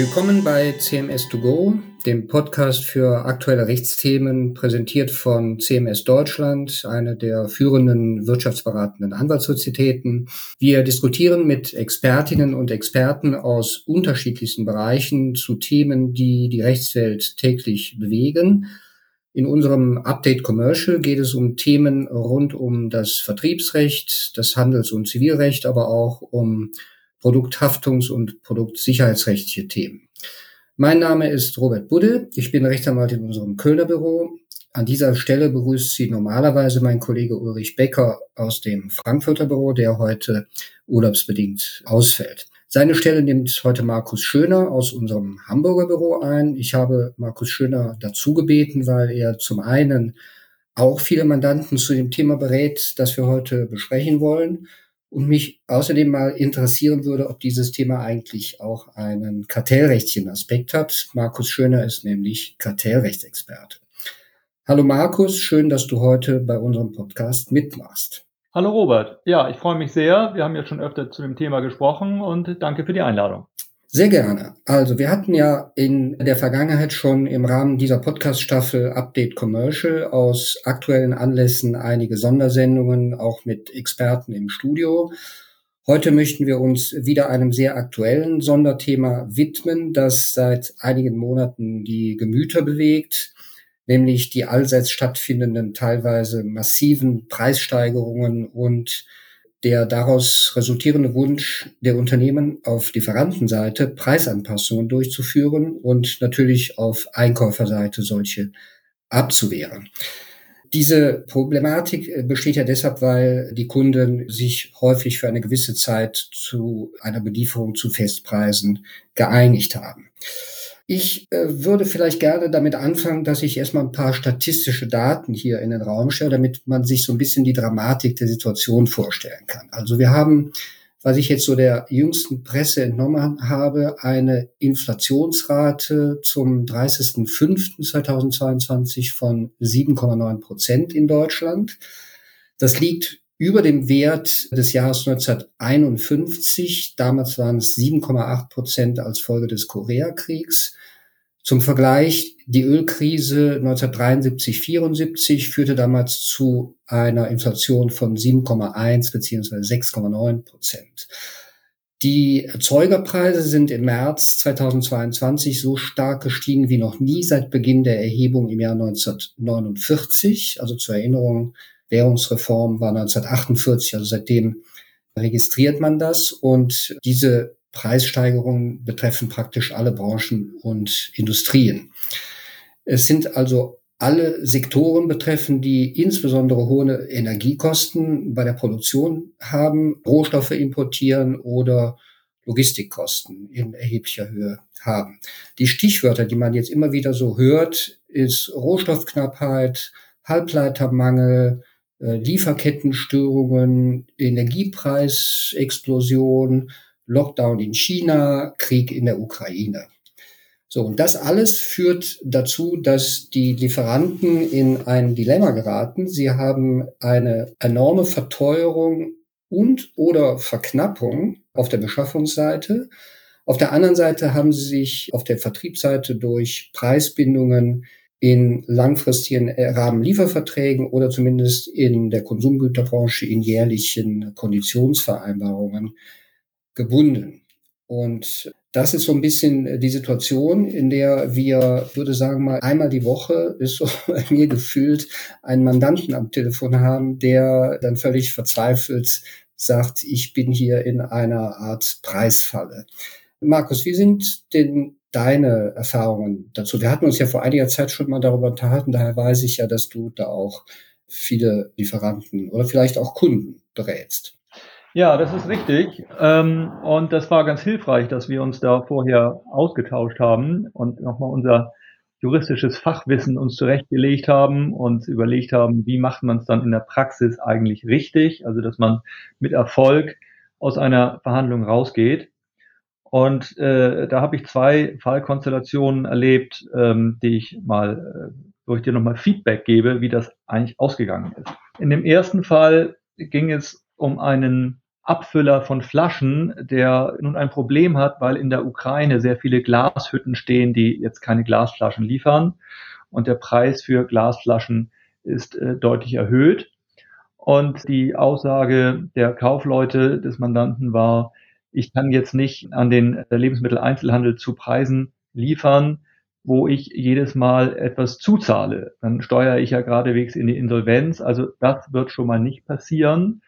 Willkommen bei CMS2Go, dem Podcast für aktuelle Rechtsthemen, präsentiert von CMS Deutschland, eine der führenden wirtschaftsberatenden Anwaltssozietäten. Wir diskutieren mit Expertinnen und Experten aus unterschiedlichsten Bereichen zu Themen, die die Rechtswelt täglich bewegen. In unserem Update Commercial geht es um Themen rund um das Vertriebsrecht, das Handels- und Zivilrecht, aber auch um Produkthaftungs- und produktsicherheitsrechtliche Themen. Mein Name ist Robert Budde. Ich bin Rechtsanwalt in unserem Kölner Büro. An dieser Stelle begrüßt Sie normalerweise mein Kollege Ulrich Becker aus dem Frankfurter Büro, der heute urlaubsbedingt ausfällt. Seine Stelle nimmt heute Markus Schöner aus unserem Hamburger Büro ein. Ich habe Markus Schöner dazu gebeten, weil er zum einen auch viele Mandanten zu dem Thema berät, das wir heute besprechen wollen und mich außerdem mal interessieren würde, ob dieses Thema eigentlich auch einen kartellrechtlichen Aspekt hat. Markus Schöner ist nämlich Kartellrechtsexperte. Hallo Markus, schön, dass du heute bei unserem Podcast mitmachst. Hallo Robert. Ja, ich freue mich sehr. Wir haben ja schon öfter zu dem Thema gesprochen und danke für die Einladung. Sehr gerne. Also wir hatten ja in der Vergangenheit schon im Rahmen dieser Podcast-Staffel Update Commercial aus aktuellen Anlässen einige Sondersendungen, auch mit Experten im Studio. Heute möchten wir uns wieder einem sehr aktuellen Sonderthema widmen, das seit einigen Monaten die Gemüter bewegt, nämlich die allseits stattfindenden, teilweise massiven Preissteigerungen und der daraus resultierende Wunsch der Unternehmen auf Lieferantenseite Preisanpassungen durchzuführen und natürlich auf Einkäuferseite solche abzuwehren. Diese Problematik äh, besteht ja deshalb, weil die Kunden sich häufig für eine gewisse Zeit zu einer Belieferung zu Festpreisen geeinigt haben. Ich äh, würde vielleicht gerne damit anfangen, dass ich erstmal ein paar statistische Daten hier in den Raum stelle, damit man sich so ein bisschen die Dramatik der Situation vorstellen kann. Also wir haben, was ich jetzt so der jüngsten Presse entnommen habe, eine Inflationsrate zum 30.05.2022 von 7,9 Prozent in Deutschland. Das liegt über dem Wert des Jahres 1951. Damals waren es 7,8 Prozent als Folge des Koreakriegs. Zum Vergleich, die Ölkrise 1973, 74 führte damals zu einer Inflation von 7,1 beziehungsweise 6,9 Prozent. Die Erzeugerpreise sind im März 2022 so stark gestiegen wie noch nie seit Beginn der Erhebung im Jahr 1949. Also zur Erinnerung, Währungsreform war 1948, also seitdem registriert man das. Und diese Preissteigerungen betreffen praktisch alle Branchen und Industrien. Es sind also alle Sektoren betreffen, die insbesondere hohe Energiekosten bei der Produktion haben, Rohstoffe importieren oder Logistikkosten in erheblicher Höhe haben. Die Stichwörter, die man jetzt immer wieder so hört, ist Rohstoffknappheit, Halbleitermangel, äh, Lieferkettenstörungen, Energiepreisexplosion, Lockdown in China, Krieg in der Ukraine. So, und das alles führt dazu, dass die Lieferanten in ein Dilemma geraten. Sie haben eine enorme Verteuerung und oder Verknappung auf der Beschaffungsseite. Auf der anderen Seite haben sie sich auf der Vertriebsseite durch Preisbindungen in langfristigen Rahmenlieferverträgen oder zumindest in der Konsumgüterbranche in jährlichen Konditionsvereinbarungen gebunden. Und das ist so ein bisschen die Situation, in der wir, würde sagen mal, einmal die Woche ist so bei mir gefühlt einen Mandanten am Telefon haben, der dann völlig verzweifelt sagt, ich bin hier in einer Art Preisfalle. Markus, wie sind denn deine Erfahrungen dazu? Wir hatten uns ja vor einiger Zeit schon mal darüber unterhalten, daher weiß ich ja, dass du da auch viele Lieferanten oder vielleicht auch Kunden berätst. Ja, das ist richtig. Ähm, und das war ganz hilfreich, dass wir uns da vorher ausgetauscht haben und nochmal unser juristisches Fachwissen uns zurechtgelegt haben und überlegt haben, wie macht man es dann in der Praxis eigentlich richtig, also dass man mit Erfolg aus einer Verhandlung rausgeht. Und äh, da habe ich zwei Fallkonstellationen erlebt, ähm, die ich mal, äh, wo ich dir nochmal Feedback gebe, wie das eigentlich ausgegangen ist. In dem ersten Fall ging es um einen Abfüller von Flaschen, der nun ein Problem hat, weil in der Ukraine sehr viele Glashütten stehen, die jetzt keine Glasflaschen liefern. Und der Preis für Glasflaschen ist äh, deutlich erhöht. Und die Aussage der Kaufleute des Mandanten war, ich kann jetzt nicht an den Lebensmitteleinzelhandel zu Preisen liefern, wo ich jedes Mal etwas zuzahle. Dann steuere ich ja geradewegs in die Insolvenz. Also das wird schon mal nicht passieren,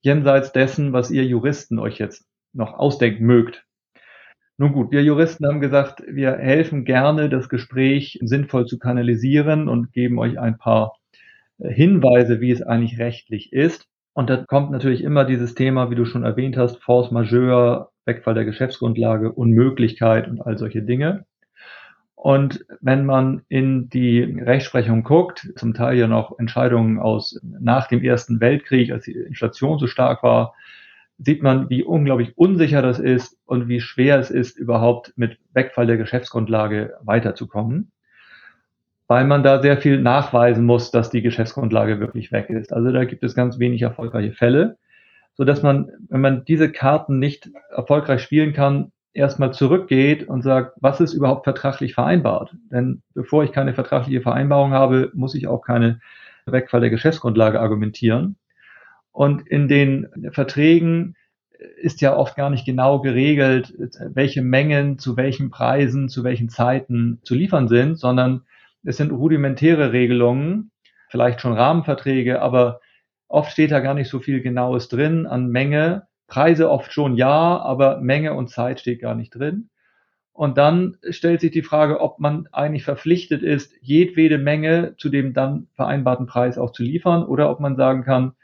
jenseits dessen, was ihr Juristen euch jetzt noch ausdenken mögt. Nun gut, wir Juristen haben gesagt, wir helfen gerne, das Gespräch sinnvoll zu kanalisieren und geben euch ein paar äh, Hinweise, wie es eigentlich rechtlich ist. Und da kommt natürlich immer dieses Thema, wie du schon erwähnt hast, Force Majeure, Wegfall der Geschäftsgrundlage, Unmöglichkeit und all solche Dinge. Und wenn man in die Rechtsprechung guckt, zum Teil ja noch Entscheidungen aus nach dem Ersten Weltkrieg, als die Inflation so stark war, sieht man, wie unglaublich unsicher das ist und wie schwer es ist, überhaupt mit Wegfall der Geschäftsgrundlage weiterzukommen, weil man da sehr viel nachweisen muss, dass die Geschäftsgrundlage wirklich weg ist. Also da gibt es ganz wenig erfolgreiche Fälle, so dass man, wenn man diese Karten nicht erfolgreich spielen kann, erstmal zurückgeht und sagt, was ist überhaupt vertraglich vereinbart? Denn bevor ich keine vertragliche Vereinbarung habe, muss ich auch keine Wegfall der Geschäftsgrundlage argumentieren. Und in den Verträgen ist ja oft gar nicht genau geregelt, welche Mengen zu welchen Preisen, zu welchen Zeiten zu liefern sind, sondern es sind rudimentäre Regelungen, vielleicht schon Rahmenverträge, aber oft steht da gar nicht so viel Genaues drin an Menge Preise oft schon ja, aber Menge und Zeit steht gar nicht drin. Und dann stellt sich die Frage, ob man eigentlich verpflichtet ist, jedwede Menge zu dem dann vereinbarten Preis auch zu liefern oder ob man sagen kann,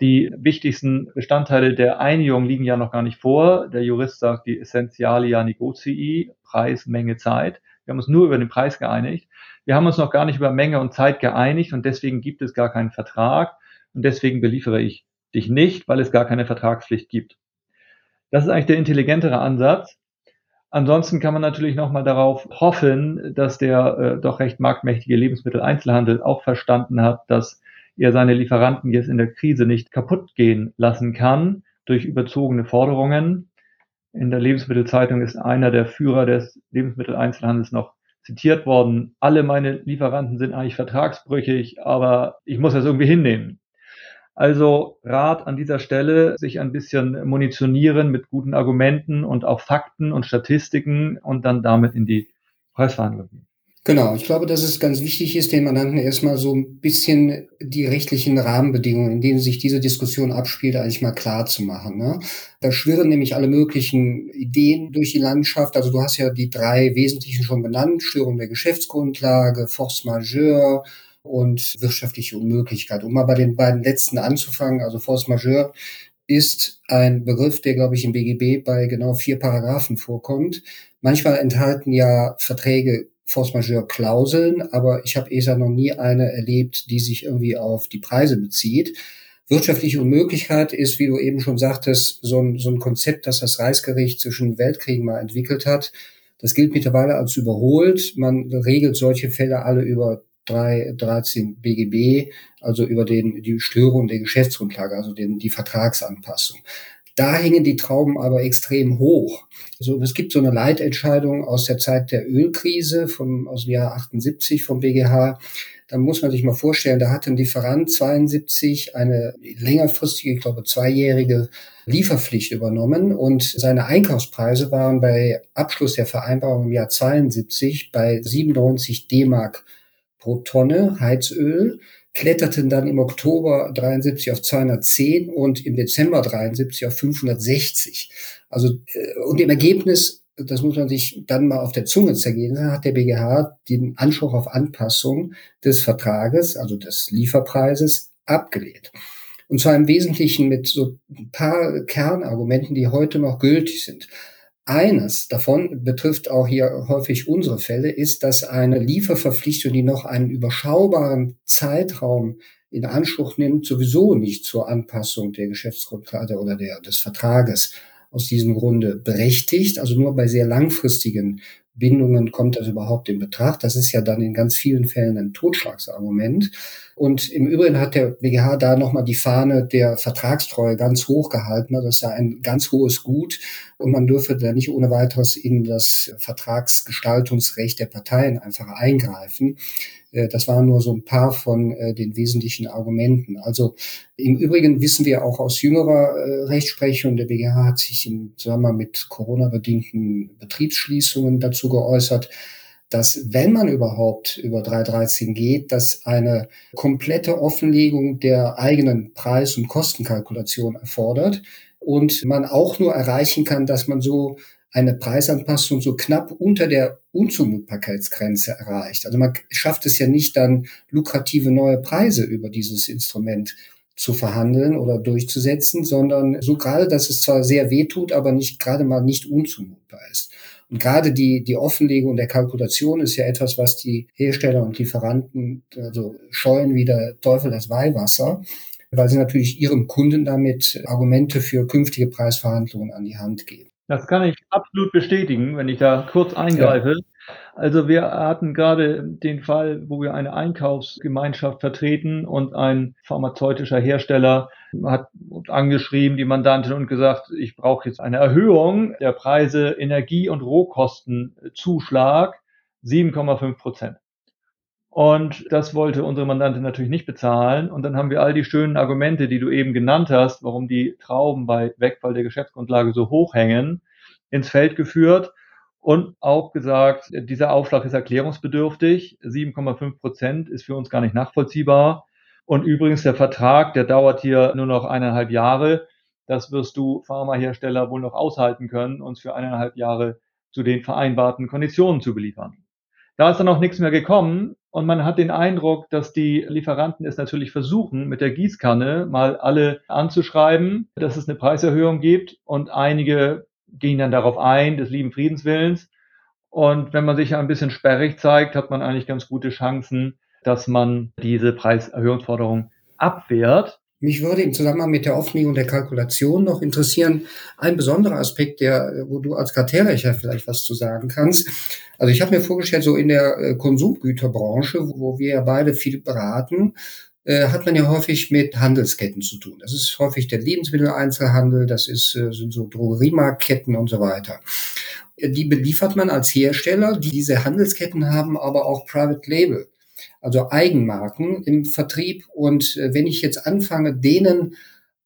die wichtigsten Bestandteile der Einigung liegen ja noch gar nicht vor. Der Jurist sagt die Essentialia Negocii, Preis, Menge, Zeit. Wir haben uns nur über den Preis geeinigt. Wir haben uns noch gar nicht über Menge und Zeit geeinigt und deswegen gibt es gar keinen Vertrag und deswegen beliefere ich dich nicht, weil es gar keine Vertragspflicht gibt. Das ist eigentlich der intelligentere Ansatz. Ansonsten kann man natürlich nochmal darauf hoffen, dass der äh, doch recht marktmächtige Lebensmitteleinzelhandel auch verstanden hat, dass er seine Lieferanten jetzt in der Krise nicht kaputt gehen lassen kann durch überzogene Forderungen. In der Lebensmittelzeitung ist einer der Führer des Lebensmitteleinzelhandels noch zitiert worden. Alle meine Lieferanten sind eigentlich vertragsbrüchig, aber ich muss das irgendwie hinnehmen. Also Rat an dieser Stelle, sich ein bisschen munitionieren mit guten Argumenten und auch Fakten und Statistiken und dann damit in die Preisverhandlung gehen. Genau, ich glaube, dass es ganz wichtig ist, den Mandanten erstmal so ein bisschen die rechtlichen Rahmenbedingungen, in denen sich diese Diskussion abspielt, eigentlich mal klar zu machen. Ne? Da schwirren nämlich alle möglichen Ideen durch die Landschaft. Also du hast ja die drei wesentlichen schon benannt, Störung der Geschäftsgrundlage, Force Majeure, und wirtschaftliche Unmöglichkeit. Um mal bei den beiden letzten anzufangen, also Force Majeure ist ein Begriff, der, glaube ich, im BGB bei genau vier Paragraphen vorkommt. Manchmal enthalten ja Verträge Force Majeure Klauseln, aber ich habe ESA noch nie eine erlebt, die sich irgendwie auf die Preise bezieht. Wirtschaftliche Unmöglichkeit ist, wie du eben schon sagtest, so ein, so ein Konzept, das das Reichsgericht zwischen Weltkriegen mal entwickelt hat. Das gilt mittlerweile als überholt. Man regelt solche Fälle alle über 3, 13 BGB, also über den, die Störung der Geschäftsgrundlage, also den, die Vertragsanpassung. Da hängen die Trauben aber extrem hoch. Also es gibt so eine Leitentscheidung aus der Zeit der Ölkrise vom, aus dem Jahr 78 vom BGH. Da muss man sich mal vorstellen, da hat ein Lieferant 72 eine längerfristige, ich glaube zweijährige Lieferpflicht übernommen und seine Einkaufspreise waren bei Abschluss der Vereinbarung im Jahr 72 bei 97 D-Mark pro Tonne Heizöl, kletterten dann im Oktober 73 auf 210 und im Dezember 73 auf 560. Also äh, und im Ergebnis, das muss man sich dann mal auf der Zunge zergehen, hat der BGH den Anspruch auf Anpassung des Vertrages, also des Lieferpreises, abgelehnt. Und zwar im Wesentlichen mit so ein paar Kernargumenten, die heute noch gültig sind. Eines davon betrifft auch hier häufig unsere Fälle, ist, dass eine Lieferverpflichtung, die noch einen überschaubaren Zeitraum in Anspruch nimmt, sowieso nicht zur Anpassung der Geschäftsgrundlage oder der, des Vertrages aus diesem Grunde berechtigt. Also nur bei sehr langfristigen Bindungen kommt das überhaupt in Betracht? Das ist ja dann in ganz vielen Fällen ein Totschlagsargument. Und im Übrigen hat der BGH da nochmal die Fahne der Vertragstreue ganz hoch gehalten. Das ist ja ein ganz hohes Gut und man dürfe da nicht ohne weiteres in das Vertragsgestaltungsrecht der Parteien einfach eingreifen. Äh, das waren nur so ein paar von äh, den wesentlichen Argumenten. Also im Übrigen wissen wir auch aus jüngerer äh, Rechtsprechung, der BGH hat sich im Zusammenhang mit Corona-bedingten Betriebsschließungen dazu geäußert, dass wenn man überhaupt über 313 geht, dass eine komplette Offenlegung der eigenen Preis- und Kostenkalkulation erfordert und man auch nur erreichen kann, dass man so eine Preisanpassung so knapp unter der Unzumutbarkeitsgrenze erreicht. Also man schafft es ja nicht dann lukrative neue Preise über dieses Instrument zu verhandeln oder durchzusetzen, sondern so gerade, dass es zwar sehr weh tut, aber nicht gerade mal nicht unzumutbar ist. Und gerade die, die Offenlegung der Kalkulation ist ja etwas, was die Hersteller und Lieferanten also scheuen wie der Teufel das Weihwasser, weil sie natürlich ihrem Kunden damit Argumente für künftige Preisverhandlungen an die Hand geben. Das kann ich absolut bestätigen, wenn ich da kurz eingreife. Ja. Also wir hatten gerade den Fall, wo wir eine Einkaufsgemeinschaft vertreten und ein pharmazeutischer Hersteller hat angeschrieben, die Mandantin, und gesagt, ich brauche jetzt eine Erhöhung der Preise Energie- und Rohkostenzuschlag 7,5 Prozent. Und das wollte unsere Mandantin natürlich nicht bezahlen. Und dann haben wir all die schönen Argumente, die du eben genannt hast, warum die Trauben bei Wegfall der Geschäftsgrundlage so hoch hängen, ins Feld geführt und auch gesagt, dieser Aufschlag ist erklärungsbedürftig. 7,5 Prozent ist für uns gar nicht nachvollziehbar. Und übrigens, der Vertrag, der dauert hier nur noch eineinhalb Jahre. Das wirst du Pharmahersteller wohl noch aushalten können, uns für eineinhalb Jahre zu den vereinbarten Konditionen zu beliefern. Da ist dann auch nichts mehr gekommen und man hat den Eindruck, dass die Lieferanten es natürlich versuchen, mit der Gießkanne mal alle anzuschreiben, dass es eine Preiserhöhung gibt und einige gehen dann darauf ein, des lieben Friedenswillens. Und wenn man sich ein bisschen sperrig zeigt, hat man eigentlich ganz gute Chancen, dass man diese Preiserhöhungsforderung abwehrt. Mich würde im Zusammenhang mit der Offenlegung der Kalkulation noch interessieren, ein besonderer Aspekt, der, wo du als Kartellrecher vielleicht was zu sagen kannst. Also ich habe mir vorgestellt, so in der äh, Konsumgüterbranche, wo wir ja beide viel beraten, äh, hat man ja häufig mit Handelsketten zu tun. Das ist häufig der Lebensmitteleinzelhandel, das ist, äh, sind so Drogeriemarktketten und so weiter. Die beliefert man als Hersteller, die diese Handelsketten haben aber auch Private Label, also Eigenmarken im Vertrieb. Und wenn ich jetzt anfange, denen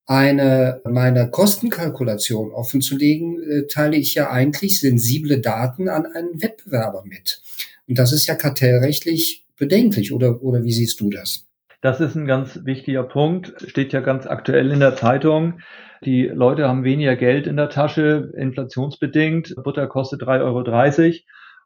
eine meine Kostenkalkulation offenzulegen, teile ich ja eigentlich sensible Daten an einen Wettbewerber mit. Und das ist ja kartellrechtlich bedenklich, oder, oder wie siehst du das? Das ist ein ganz wichtiger Punkt, steht ja ganz aktuell in der Zeitung. Die Leute haben weniger Geld in der Tasche, inflationsbedingt. Butter kostet 3,30 Euro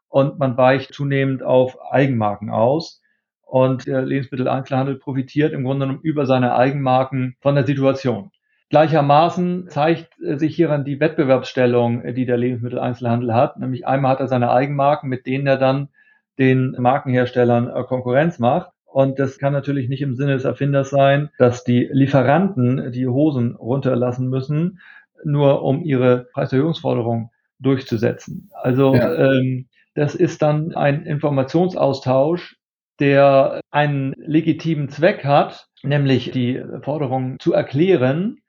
und man weicht zunehmend auf Eigenmarken aus. Und der Lebensmitteleinzelhandel profitiert im Grunde genommen über seine Eigenmarken von der Situation. Gleichermaßen zeigt sich hieran die Wettbewerbsstellung, die der Lebensmitteleinzelhandel hat. Nämlich einmal hat er seine Eigenmarken, mit denen er dann den Markenherstellern Konkurrenz macht. Und das kann natürlich nicht im Sinne des Erfinders sein, dass die Lieferanten die Hosen runterlassen müssen, nur um ihre Preiserhöhungsforderung durchzusetzen. Also ja. ähm, das ist dann ein Informationsaustausch, der einen legitimen Zweck hat, nämlich die Forderung zu erklären.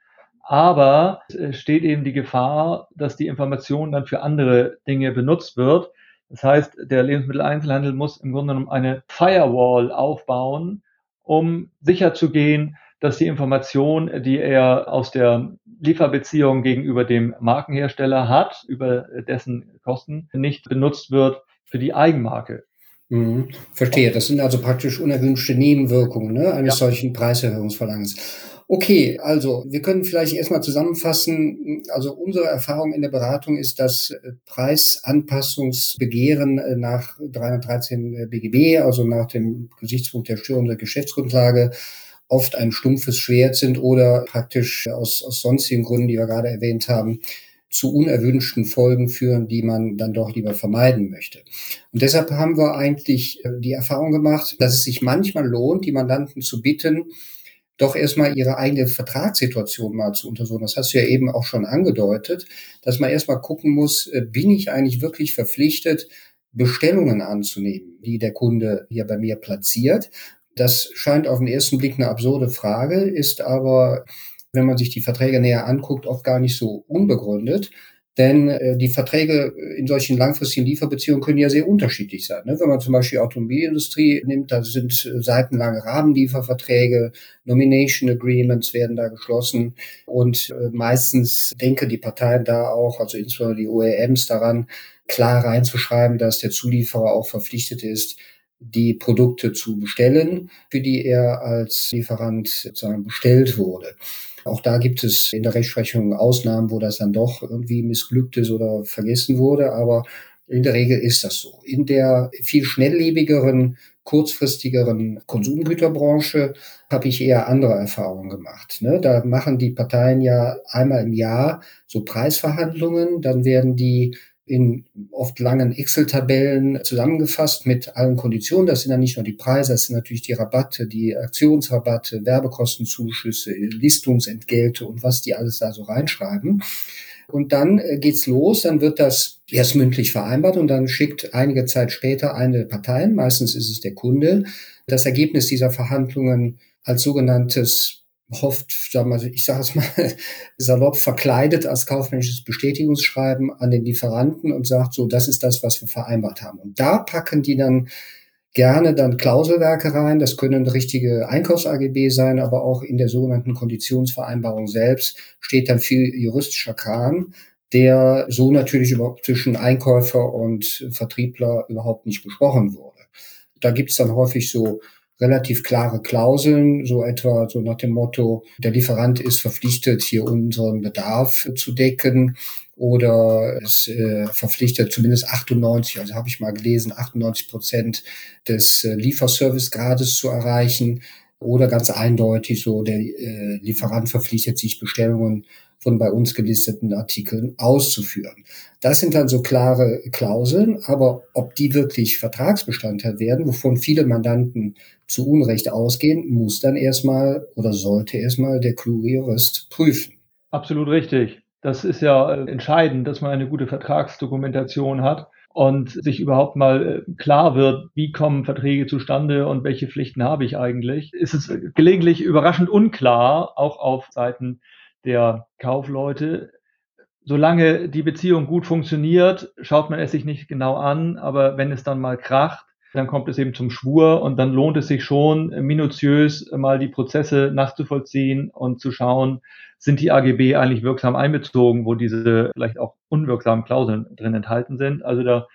Aber es steht eben die Gefahr, dass die Information dann für andere Dinge benutzt wird. Das heißt, der Lebensmitteleinzelhandel muss im Grunde genommen eine Firewall aufbauen, um sicherzugehen, dass die Information, die er aus der Lieferbeziehung gegenüber dem Markenhersteller hat, über dessen Kosten, nicht benutzt wird für die Eigenmarke. Mhm, verstehe. Das sind also praktisch unerwünschte Nebenwirkungen ne, eines ja. solchen Preiserhöhungsverlangens. Okay, also wir können vielleicht erstmal zusammenfassen. Also unsere Erfahrung in der Beratung ist, dass äh, Preisanpassungsbegehren äh, nach 313 äh, BGB, also nach dem Gesichtspunkt der Störung der Geschäftsgrundlage, oft ein stumpfes Schwert sind oder praktisch aus, aus sonstigen Gründen, die wir gerade erwähnt haben, zu unerwünschten Folgen führen, die man dann doch lieber vermeiden möchte. Und deshalb haben wir eigentlich die Erfahrung gemacht, dass es sich manchmal lohnt, die Mandanten zu bitten, doch erstmal ihre eigene Vertragssituation mal zu untersuchen. Das hast du ja eben auch schon angedeutet, dass man erstmal gucken muss, äh, bin ich eigentlich wirklich verpflichtet, Bestellungen anzunehmen, die der Kunde hier bei mir platziert. Das scheint auf den ersten Blick eine absurde Frage, ist aber, wenn man sich die Verträge näher anguckt, oft gar nicht so unbegründet. Denn äh, die Verträge in solchen langfristigen Lieferbeziehungen können ja sehr unterschiedlich sein. Ne? Wenn man zum Beispiel Automobilindustrie nimmt, da sind äh, seitenlange Rahmenlieferverträge, Nomination Agreements werden da geschlossen und äh, meistens denken die Parteien da auch, also insbesondere die OEMs daran, klar reinzuschreiben, dass der Zulieferer auch verpflichtet ist, die Produkte zu bestellen, für die er als Lieferant sozusagen bestellt wurde. Auch da gibt es in der Rechtsprechung Ausnahmen, wo das dann doch irgendwie missglückt ist oder vergessen wurde, aber in der Regel ist das so. In der viel schnelllebigeren, kurzfristigeren Konsumgüterbranche habe ich eher andere Erfahrungen gemacht. Ne? Da machen die Parteien ja einmal im Jahr so Preisverhandlungen, dann werden die in oft langen Excel-Tabellen zusammengefasst mit allen Konditionen. Das sind dann nicht nur die Preise, das sind natürlich die Rabatte, die Aktionsrabatte, Werbekostenzuschüsse, Listungsentgelte und was die alles da so reinschreiben. Und dann äh, geht's los, dann wird das erst mündlich vereinbart und dann schickt einige Zeit später eine Partei, meistens ist es der Kunde, das Ergebnis dieser Verhandlungen als sogenanntes hofft, sagen wir, ich sage es mal salopp, verkleidet als kaufmännisches Bestätigungsschreiben an den Lieferanten und sagt so, das ist das, was wir vereinbart haben. Und da packen die dann gerne dann Klauselwerke rein. Das können richtige Einkaufs-AGB sein, aber auch in der sogenannten Konditionsvereinbarung selbst steht dann viel juristischer Kram, der so natürlich überhaupt zwischen Einkäufer und Vertriebler überhaupt nicht besprochen wurde. Da gibt's dann häufig so relativ klare Klauseln, so etwa so nach dem Motto, der Lieferant ist verpflichtet, hier unseren Bedarf zu decken oder es äh, verpflichtet zumindest 98, also habe ich mal gelesen, 98 Prozent des äh, Lieferservicegrades zu erreichen oder ganz eindeutig so, der äh, Lieferant verpflichtet sich Bestellungen von bei uns gelisteten Artikeln auszuführen. Das sind dann so klare Klauseln, aber ob die wirklich Vertragsbestandteil werden, wovon viele Mandanten zu Unrecht ausgehen, muss dann erstmal oder sollte erstmal der kluge prüfen. Absolut richtig. Das ist ja äh, entscheidend, dass man eine gute Vertragsdokumentation hat und sich überhaupt mal äh, klar wird, wie kommen Verträge zustande und welche Pflichten habe ich eigentlich. Ist es gelegentlich überraschend unklar, auch auf Seiten der Kaufleute. Solange die Beziehung gut funktioniert, schaut man es sich nicht genau an, aber wenn es dann mal kracht, dann kommt es eben zum Schwur und dann lohnt es sich schon, minutiös mal die Prozesse nachzuvollziehen und zu schauen, sind die AGB eigentlich wirksam einbezogen, wo diese vielleicht auch unwirksamen Klauseln drin enthalten sind. Also da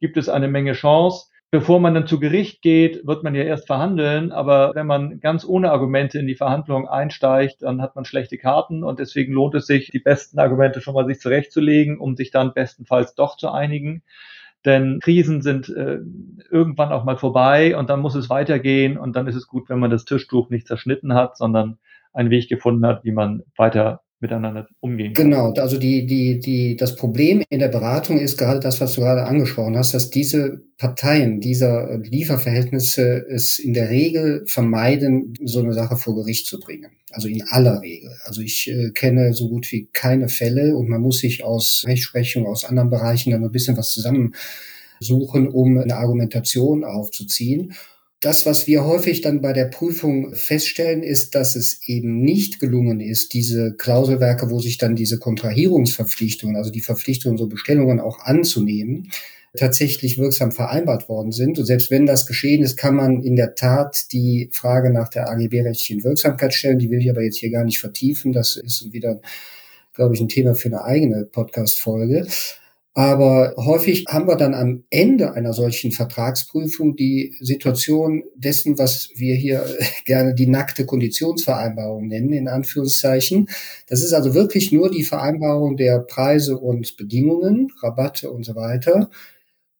gibt es eine Menge Chance. Bevor man dann zu Gericht geht, wird man ja erst verhandeln, aber wenn man ganz ohne Argumente in die Verhandlung einsteigt, dann hat man schlechte Karten und deswegen lohnt es sich, die besten Argumente schon mal sich zurechtzulegen, um sich dann bestenfalls doch zu einigen. Denn Krisen sind äh, irgendwann auch mal vorbei und dann muss es weitergehen und dann ist es gut, wenn man das Tischtuch nicht zerschnitten hat, sondern einen Weg gefunden hat, wie man weiter miteinander umgehen. Genau, also die, die, die, das Problem in der Beratung ist gerade das, was du gerade angesprochen hast, dass diese Parteien dieser Lieferverhältnisse es in der Regel vermeiden, so eine Sache vor Gericht zu bringen. Also in aller Regel. Also ich äh, kenne so gut wie keine Fälle und man muss sich aus Rechtsprechung aus anderen Bereichen dann ein bisschen was zusammensuchen, um eine Argumentation aufzuziehen das, was wir häufig dann bei der Prüfung feststellen, ist, dass es eben nicht gelungen ist, diese Klauselwerke, wo sich dann diese Kontrahierungsverpflichtungen, also die Verpflichtungen, so Bestellungen auch anzunehmen, tatsächlich wirksam vereinbart worden sind. Und selbst wenn das geschehen ist, kann man in der Tat die Frage nach der AGB-rechtlichen Wirksamkeit stellen. Die will ich aber jetzt hier gar nicht vertiefen. Das ist wieder, glaube ich, ein Thema für eine eigene Podcast-Folge. Aber häufig haben wir dann am Ende einer solchen Vertragsprüfung die Situation dessen, was wir hier gerne die nackte Konditionsvereinbarung nennen, in Anführungszeichen. Das ist also wirklich nur die Vereinbarung der Preise und Bedingungen, Rabatte und so weiter,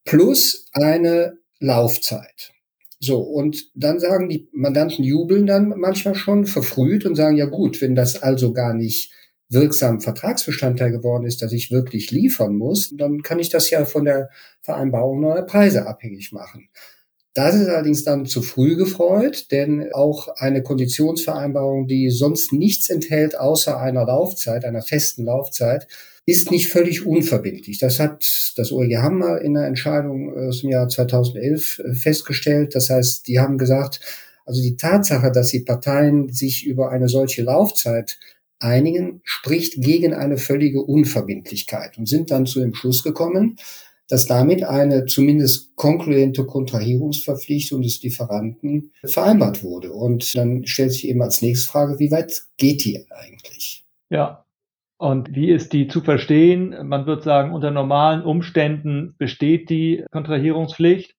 plus eine Laufzeit. So, und dann sagen die Mandanten jubeln dann manchmal schon verfrüht und sagen, ja gut, wenn das also gar nicht wirksam Vertragsbestandteil geworden ist, dass ich wirklich liefern muss, dann kann ich das ja von der Vereinbarung neuer Preise abhängig machen. Das ist allerdings dann zu früh gefreut, denn auch eine Konditionsvereinbarung, die sonst nichts enthält außer einer Laufzeit, einer festen Laufzeit, ist nicht völlig unverbindlich. Das hat das OEG Hammer in der Entscheidung aus dem Jahr 2011 äh, festgestellt. Das heißt, die haben gesagt, also die Tatsache, dass die Parteien sich über eine solche Laufzeit einigen, spricht gegen eine völlige Unverbindlichkeit und sind dann zu dem Schluss gekommen, dass damit eine zumindest konkluente Kontrahierungsverpflichtung des Lieferanten vereinbart wurde. Und dann stellt sich eben als nächste Frage, wie weit geht die eigentlich? Ja, und wie ist die zu verstehen? Man wird sagen, unter normalen Umständen besteht die Kontrahierungspflicht.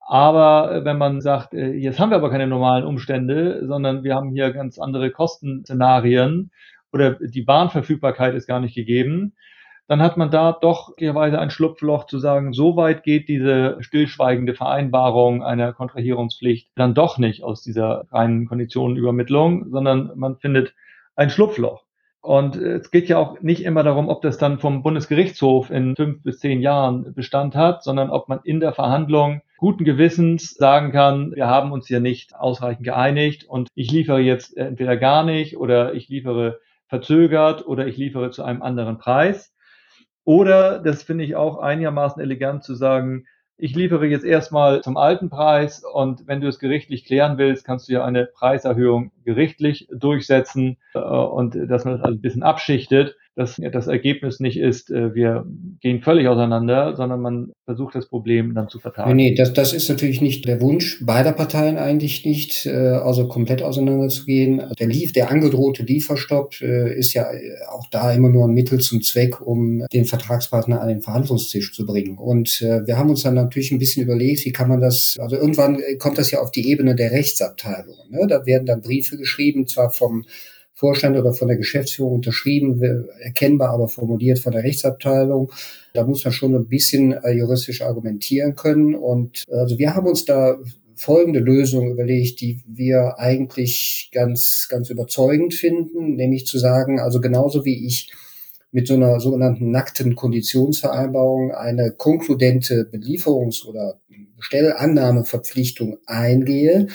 Aber wenn man sagt, äh, jetzt haben wir aber keine normalen Umstände, sondern wir haben hier ganz andere Kostenszenarien oder die Bahnverfügbarkeit ist gar nicht gegeben, dann hat man da doch möglicherweise ein Schlupfloch zu sagen, so weit geht diese stillschweigende Vereinbarung einer Kontrahierungspflicht dann doch nicht aus dieser reinen Konditionenübermittlung, sondern man findet ein Schlupfloch. Und es geht ja auch nicht immer darum, ob das dann vom Bundesgerichtshof in fünf bis zehn Jahren Bestand hat, sondern ob man in der Verhandlung guten Gewissens sagen kann, wir haben uns hier nicht ausreichend geeinigt und ich liefere jetzt entweder gar nicht oder ich liefere verzögert oder ich liefere zu einem anderen Preis. Oder, das finde ich auch einigermaßen elegant zu sagen, ich liefere jetzt erstmal zum alten Preis und wenn du es gerichtlich klären willst, kannst du ja eine Preiserhöhung gerichtlich durchsetzen äh, und dass man das ein bisschen abschichtet dass das Ergebnis nicht ist, äh, wir gehen völlig auseinander, sondern man versucht das Problem dann zu vertagen. Nee, das, das ist natürlich nicht der Wunsch beider Parteien eigentlich nicht, also komplett auseinanderzugehen. Der, Lief, der angedrohte Lieferstopp äh, ist ja auch da immer nur ein Mittel zum Zweck, um den Vertragspartner an den Verhandlungstisch zu bringen. Und wir haben uns dann natürlich ein bisschen überlegt, wie kann man das, also irgendwann kommt das ja auf die Ebene der Rechtsabteilung. Ne? Da werden dann Briefe geschrieben, zwar vom Vorstand oder von der Geschäftsführung unterschrieben, erkennbar aber formuliert von der Rechtsabteilung. Da muss man schon ein bisschen äh, juristisch argumentieren können. Und also wir haben uns da folgende Lösung überlegt, die wir eigentlich ganz, ganz überzeugend finden, nämlich zu sagen, also genauso wie ich mit so einer sogenannten nackten Konditionsvereinbarung eine konkludente Belieferungs- oder Bestellannahmeverpflichtung eingehe,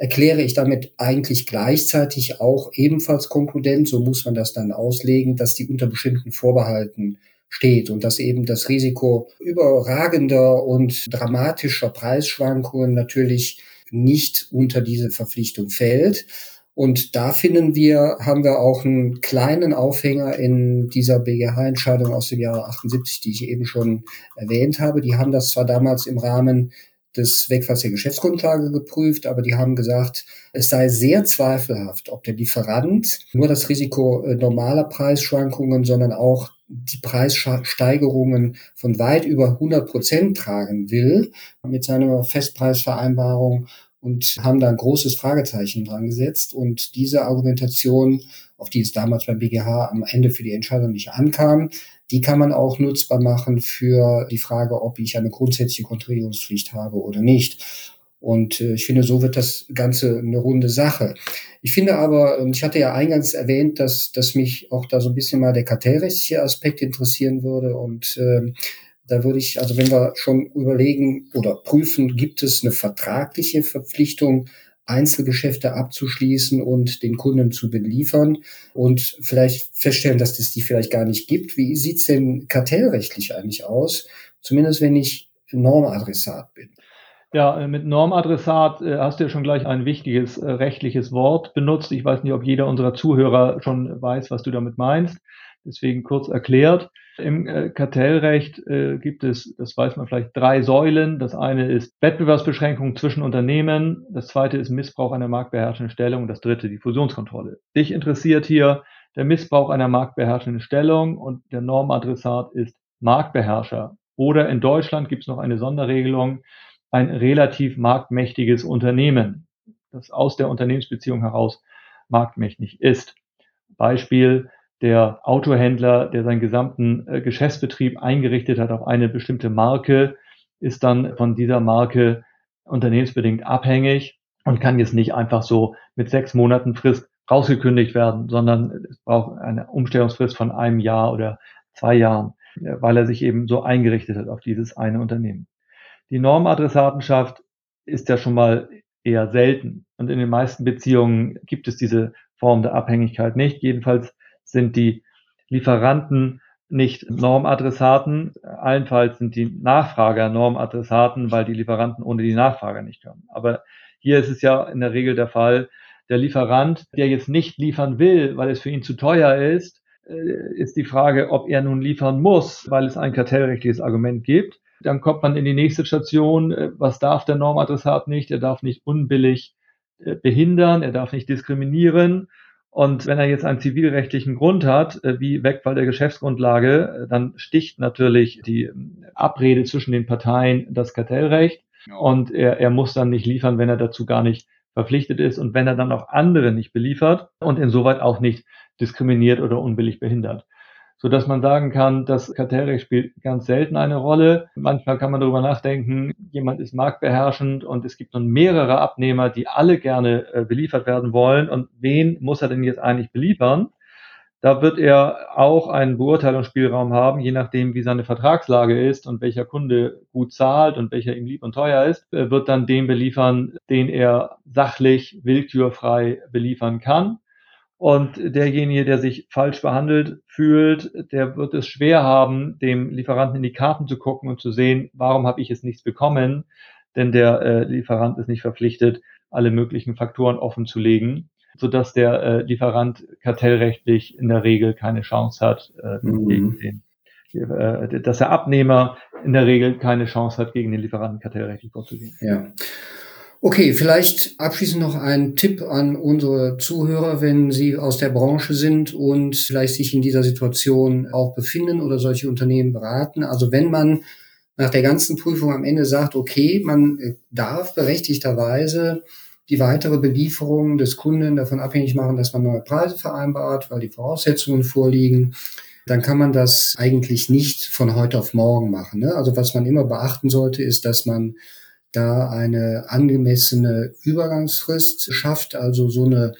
erkläre ich damit eigentlich gleichzeitig auch ebenfalls konkludent, so muss man das dann auslegen, dass die unter bestimmten Vorbehalten steht und dass eben das Risiko überragender und dramatischer Preisschwankungen natürlich nicht unter diese Verpflichtung fällt. Und da finden wir, haben wir auch einen kleinen Aufhänger in dieser BGH-Entscheidung aus dem Jahre 78, die ich eben schon erwähnt habe. Die haben das zwar damals im Rahmen des Wegfalls der Geschäftsgrundlage geprüft, aber die haben gesagt, es sei sehr zweifelhaft, ob der Lieferant nur das Risiko äh, normaler Preisschwankungen, sondern auch die Preissteigerungen von weit über 100 Prozent tragen will mit seiner Festpreisvereinbarung und haben da ein großes Fragezeichen dran gesetzt. Und diese Argumentation, auf die es damals beim BGH am Ende für die Entscheidung nicht ankam, die kann man auch nutzbar machen für die Frage, ob ich eine grundsätzliche Kontrahierungspflicht habe oder nicht. Und äh, ich finde, so wird das Ganze eine runde Sache. Ich finde aber, und ich hatte ja eingangs erwähnt, dass, dass mich auch da so ein bisschen mal der kartellrechtliche Aspekt interessieren würde. Und äh, da würde ich, also wenn wir schon überlegen oder prüfen, gibt es eine vertragliche Verpflichtung, Einzelgeschäfte abzuschließen und den Kunden zu beliefern und vielleicht feststellen, dass es die vielleicht gar nicht gibt. Wie sieht's denn kartellrechtlich eigentlich aus? Zumindest wenn ich Normadressat bin. Ja, äh, mit Normadressat äh, hast du ja schon gleich ein wichtiges äh, rechtliches Wort benutzt. Ich weiß nicht, ob jeder unserer Zuhörer schon weiß, was du damit meinst. Deswegen kurz erklärt. Im äh, Kartellrecht äh, gibt es, das weiß man vielleicht, drei Säulen. Das eine ist Wettbewerbsbeschränkung zwischen Unternehmen. Das zweite ist Missbrauch einer marktbeherrschenden Stellung. Und das dritte die Fusionskontrolle. Dich interessiert hier der Missbrauch einer marktbeherrschenden Stellung und der Normadressat ist Marktbeherrscher. Oder in Deutschland gibt es noch eine Sonderregelung, ein relativ marktmächtiges Unternehmen, das aus der Unternehmensbeziehung heraus marktmächtig ist. Beispiel, der Autohändler, der seinen gesamten äh, Geschäftsbetrieb eingerichtet hat auf eine bestimmte Marke, ist dann von dieser Marke unternehmensbedingt abhängig und kann jetzt nicht einfach so mit sechs Monaten Frist rausgekündigt werden, sondern es braucht eine Umstellungsfrist von einem Jahr oder zwei Jahren, äh, weil er sich eben so eingerichtet hat auf dieses eine Unternehmen. Die Normadressatenschaft ist ja schon mal eher selten und in den meisten Beziehungen gibt es diese Form der Abhängigkeit nicht. Jedenfalls sind die Lieferanten nicht Normadressaten. Allenfalls sind die Nachfrager Normadressaten, weil die Lieferanten ohne die Nachfrager nicht können. Aber hier ist es ja in der Regel der Fall, der Lieferant, der jetzt nicht liefern will, weil es für ihn zu teuer ist, äh, ist die Frage, ob er nun liefern muss, weil es ein kartellrechtliches Argument gibt. Dann kommt man in die nächste Station. Äh, was darf der Normadressat nicht? Er darf nicht unbillig äh, behindern, er darf nicht diskriminieren. Und wenn er jetzt einen zivilrechtlichen Grund hat, wie Wegfall der Geschäftsgrundlage, dann sticht natürlich die ähm, Abrede zwischen den Parteien das Kartellrecht. Und er, er muss dann nicht liefern, wenn er dazu gar nicht verpflichtet ist und wenn er dann auch andere nicht beliefert und insoweit auch nicht diskriminiert oder unbillig behindert. So dass man sagen kann, das Kartellrecht spielt ganz selten eine Rolle. Manchmal kann man darüber nachdenken, jemand ist marktbeherrschend und es gibt nun mehrere Abnehmer, die alle gerne äh, beliefert werden wollen. Und wen muss er denn jetzt eigentlich beliefern? Da wird er auch einen Beurteilungsspielraum haben, je nachdem, wie seine Vertragslage ist und welcher Kunde gut zahlt und welcher ihm lieb und teuer ist, er wird dann den beliefern, den er sachlich, willkürfrei beliefern kann. Und derjenige, der sich falsch behandelt fühlt, der wird es schwer haben, dem Lieferanten in die Karten zu gucken und zu sehen, warum habe ich es nichts bekommen, denn der äh, Lieferant ist nicht verpflichtet, alle möglichen Faktoren offen zu legen sodass der äh, Lieferant kartellrechtlich in der Regel keine Chance hat, äh, mhm. gegen den, äh, dass der Abnehmer in der Regel keine Chance hat, gegen den Lieferanten kartellrechtlich vorzugehen. Ja. Okay, vielleicht abschließend noch ein Tipp an unsere Zuhörer, wenn sie aus der Branche sind und vielleicht sich in dieser Situation auch befinden oder solche Unternehmen beraten. Also wenn man nach der ganzen Prüfung am Ende sagt, okay, man äh, darf berechtigterweise die weitere Belieferung des Kunden davon abhängig machen, dass man neue Preise vereinbart, weil die Voraussetzungen vorliegen, dann kann man das eigentlich nicht von heute auf morgen machen. Ne? Also was man immer beachten sollte, ist, dass man da eine angemessene Übergangsfrist schafft, also so eine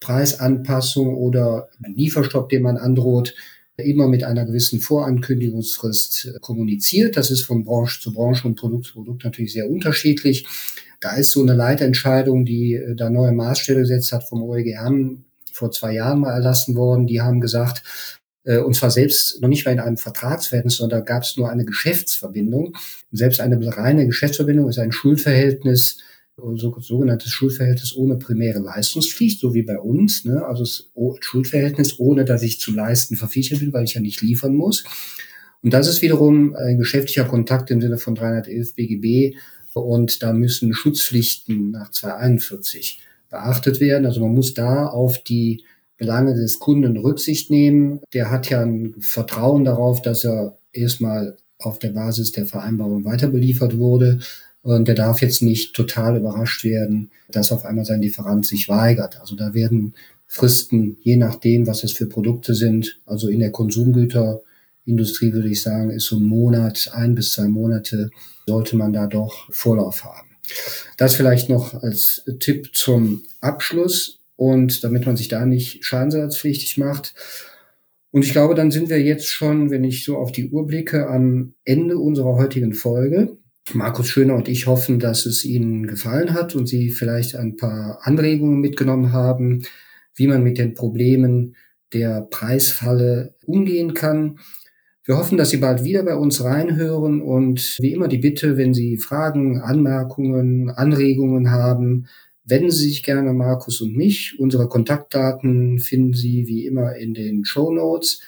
Preisanpassung oder Lieferstopp, den man androht, immer mit einer gewissen Vorankündigungsfrist kommuniziert. Das ist von Branche zu Branche und Produkt zu Produkt natürlich sehr unterschiedlich. Da ist so eine Leitentscheidung, die äh, da neue Maßstäbe gesetzt hat vom OEGM vor zwei Jahren mal erlassen worden. Die haben gesagt, äh, und zwar selbst noch nicht mal in einem Vertragsverhältnis, sondern da gab es nur eine Geschäftsverbindung. Und selbst eine reine Geschäftsverbindung ist ein Schuldverhältnis, so, sogenanntes Schuldverhältnis ohne primäre Leistungspflicht, so wie bei uns. Ne? Also das Schuldverhältnis, ohne dass ich zu leisten verpflichtet bin, weil ich ja nicht liefern muss. Und das ist wiederum ein geschäftlicher Kontakt im Sinne von 311 BGB und da müssen Schutzpflichten nach 241 beachtet werden. Also man muss da auf die Belange des Kunden Rücksicht nehmen. Der hat ja ein Vertrauen darauf, dass er erstmal auf der Basis der Vereinbarung weiter beliefert wurde. Und der darf jetzt nicht total überrascht werden, dass auf einmal sein Lieferant sich weigert. Also da werden Fristen, je nachdem, was es für Produkte sind, also in der Konsumgüterindustrie würde ich sagen, ist so ein Monat, ein bis zwei Monate sollte man da doch Vorlauf haben. Das vielleicht noch als Tipp zum Abschluss und damit man sich da nicht schadensersatzpflichtig macht. Und ich glaube, dann sind wir jetzt schon, wenn ich so auf die Uhr blicke, am Ende unserer heutigen Folge. Markus Schöner und ich hoffen, dass es Ihnen gefallen hat und Sie vielleicht ein paar Anregungen mitgenommen haben, wie man mit den Problemen der Preisfalle umgehen kann. Wir hoffen, dass Sie bald wieder bei uns reinhören und wie immer die Bitte, wenn Sie Fragen, Anmerkungen, Anregungen haben, wenden Sie sich gerne Markus und mich. Unsere Kontaktdaten finden Sie wie immer in den Show Notes.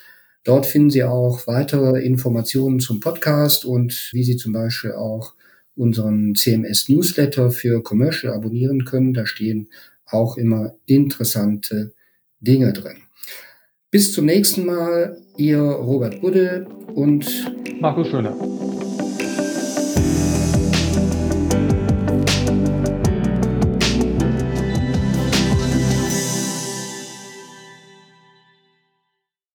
Dort finden Sie auch weitere Informationen zum Podcast und wie Sie zum Beispiel auch unseren CMS Newsletter für Commercial abonnieren können. Da stehen auch immer interessante Dinge drin. Bis zum nächsten Mal, ihr Robert Budde und Markus Schöner.